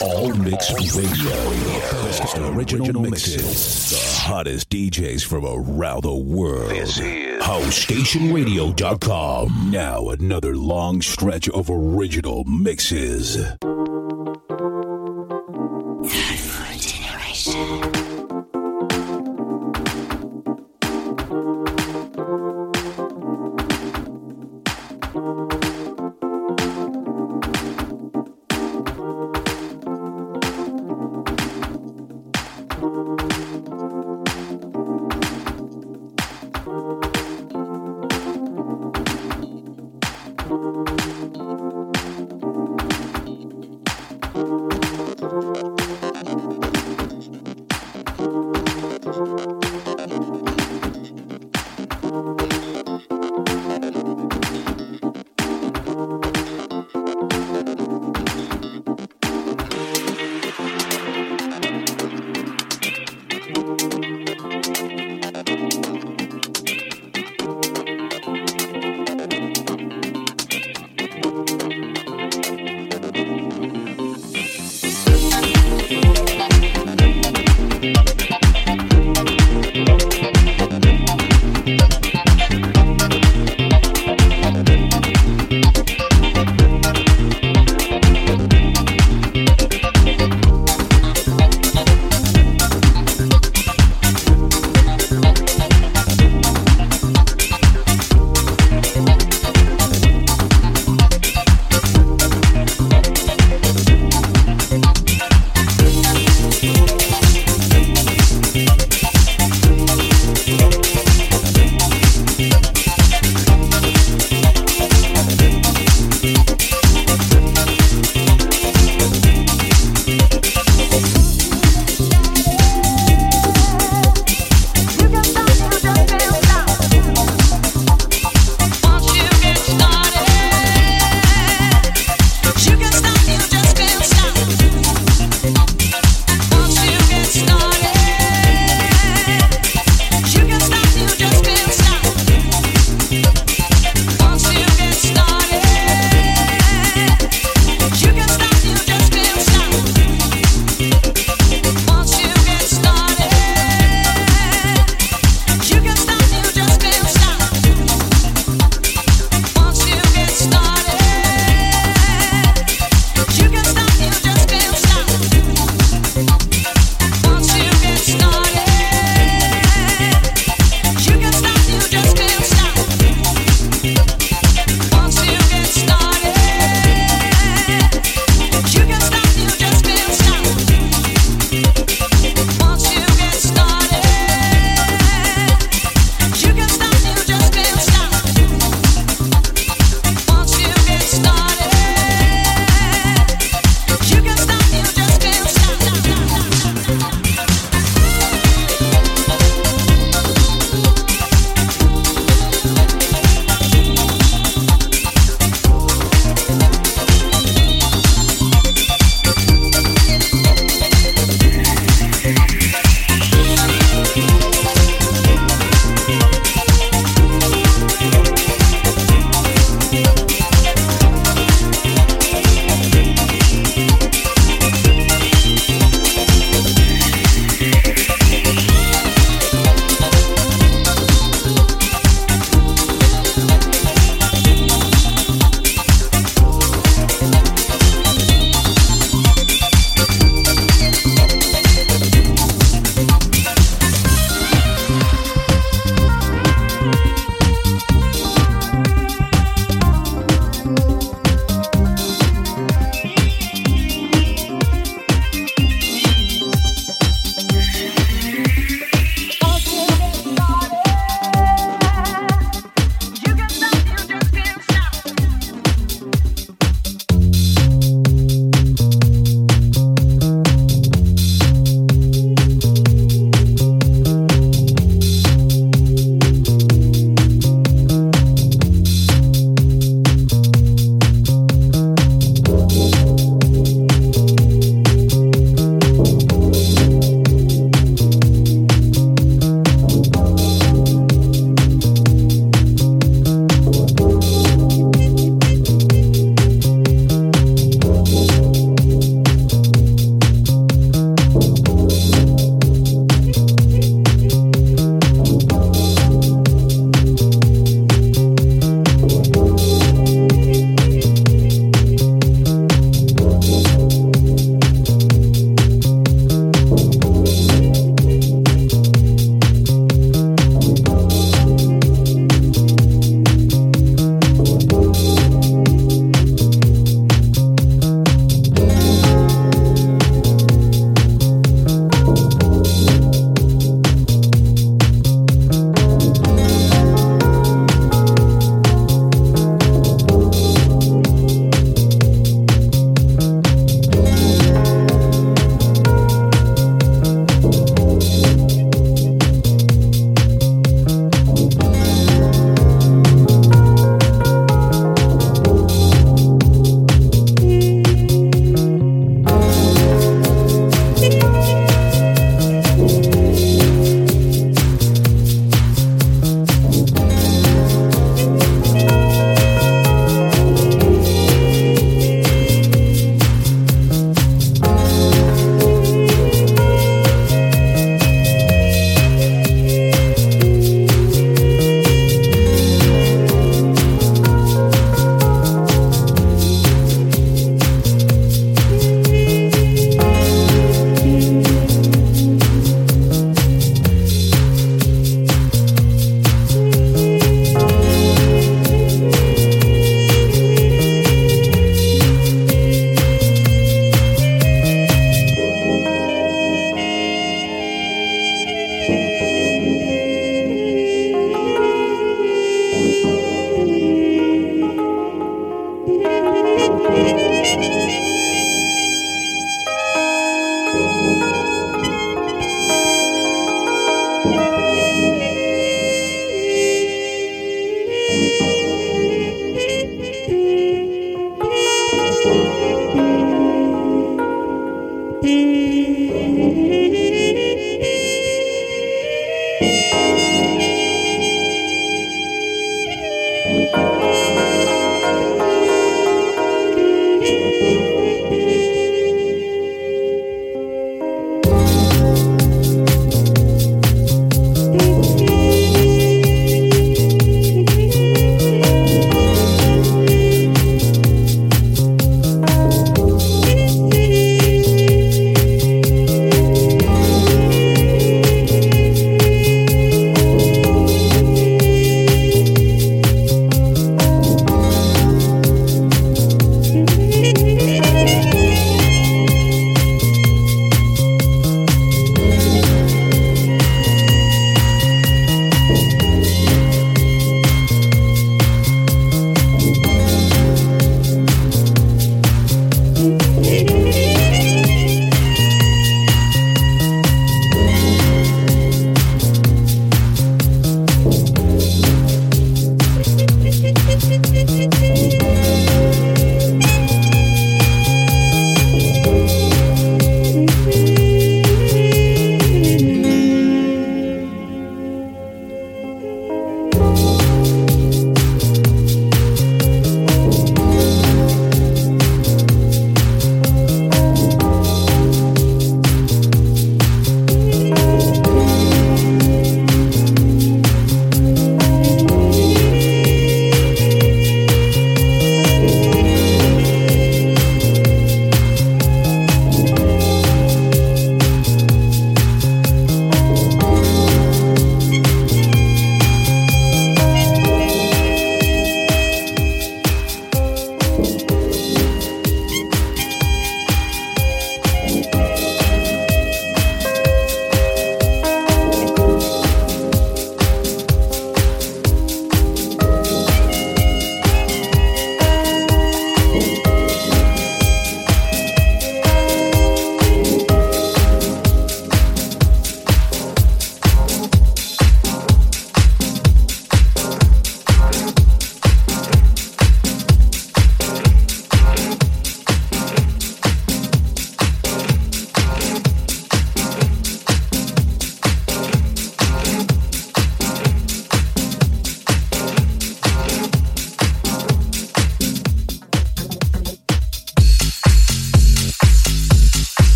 All Mix Radio. Best original mixes. The hottest DJs from around the world. This is HouseStationRadio.com. Now another long stretch of original mixes.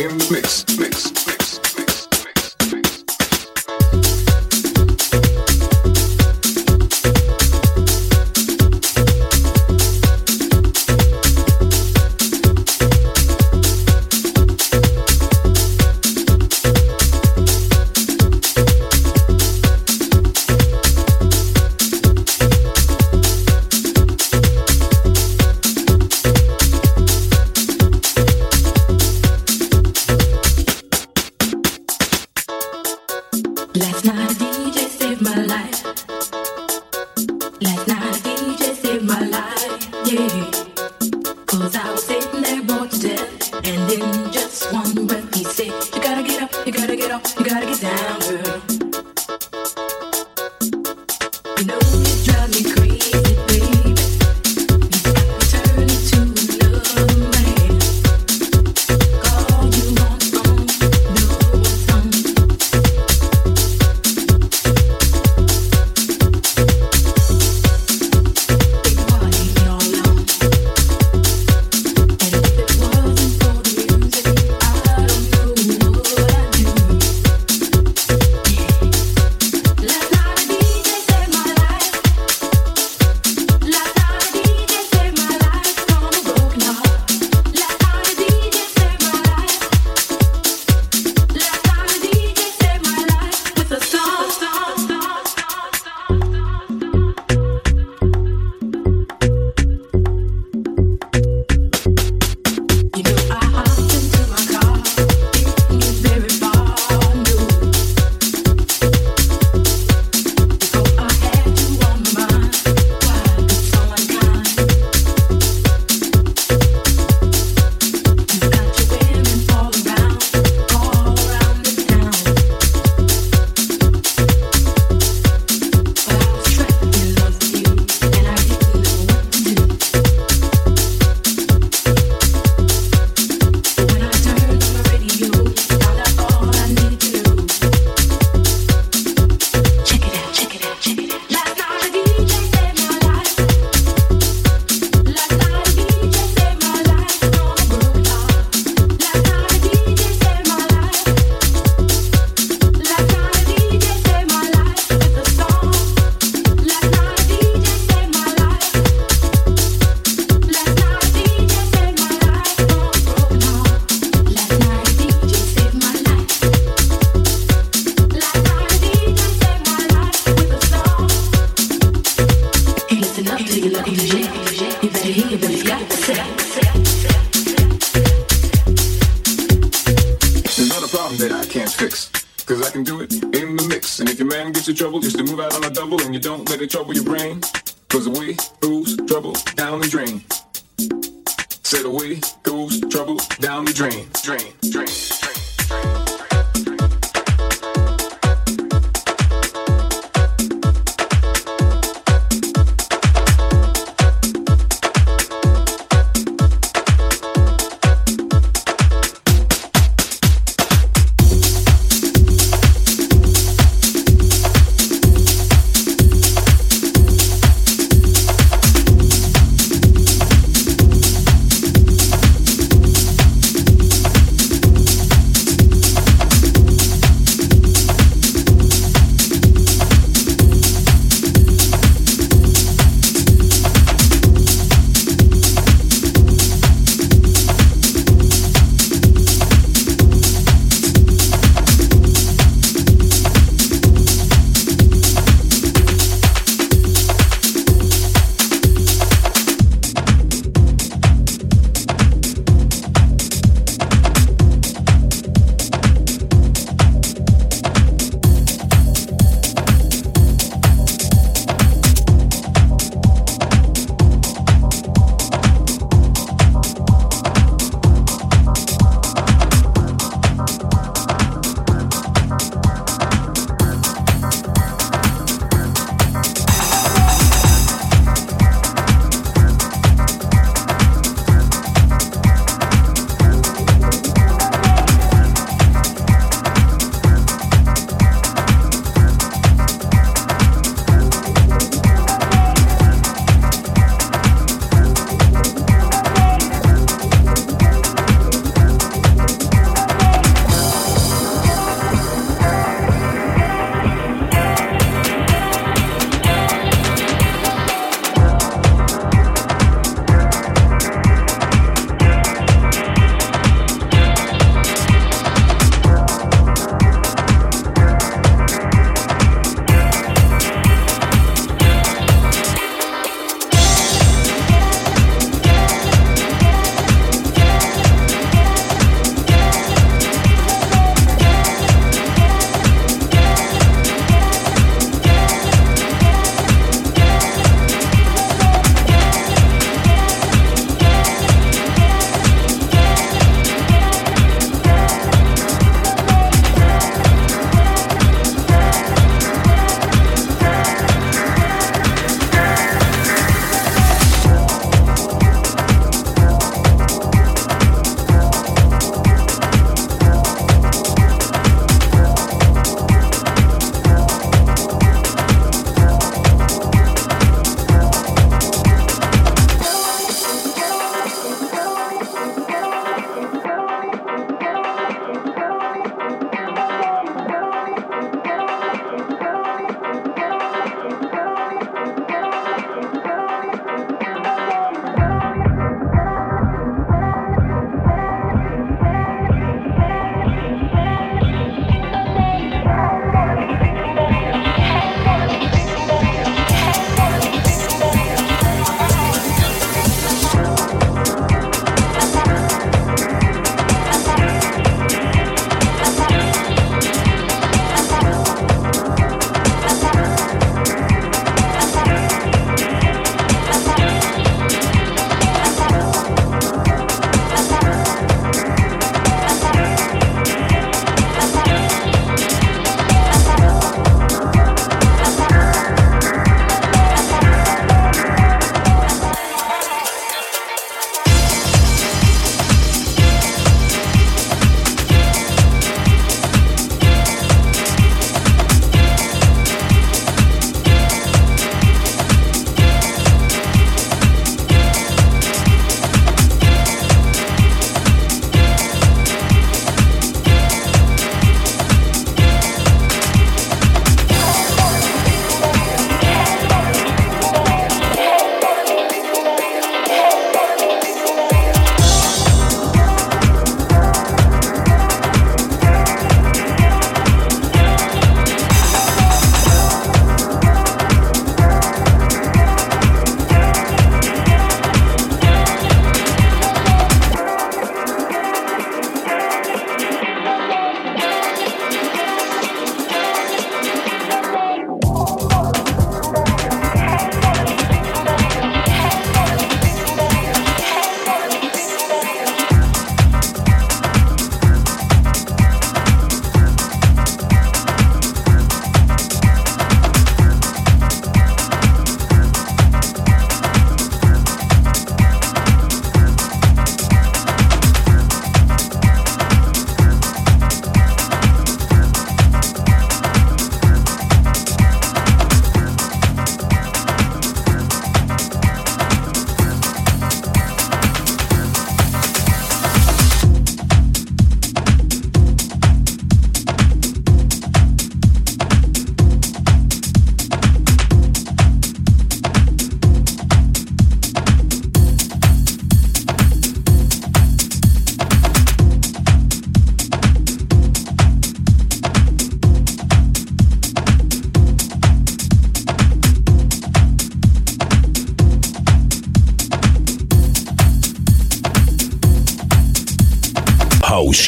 You gotta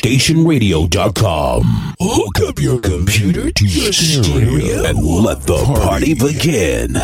HouseStationRadio.com. Hook up your computer to your stereo and let the party begin.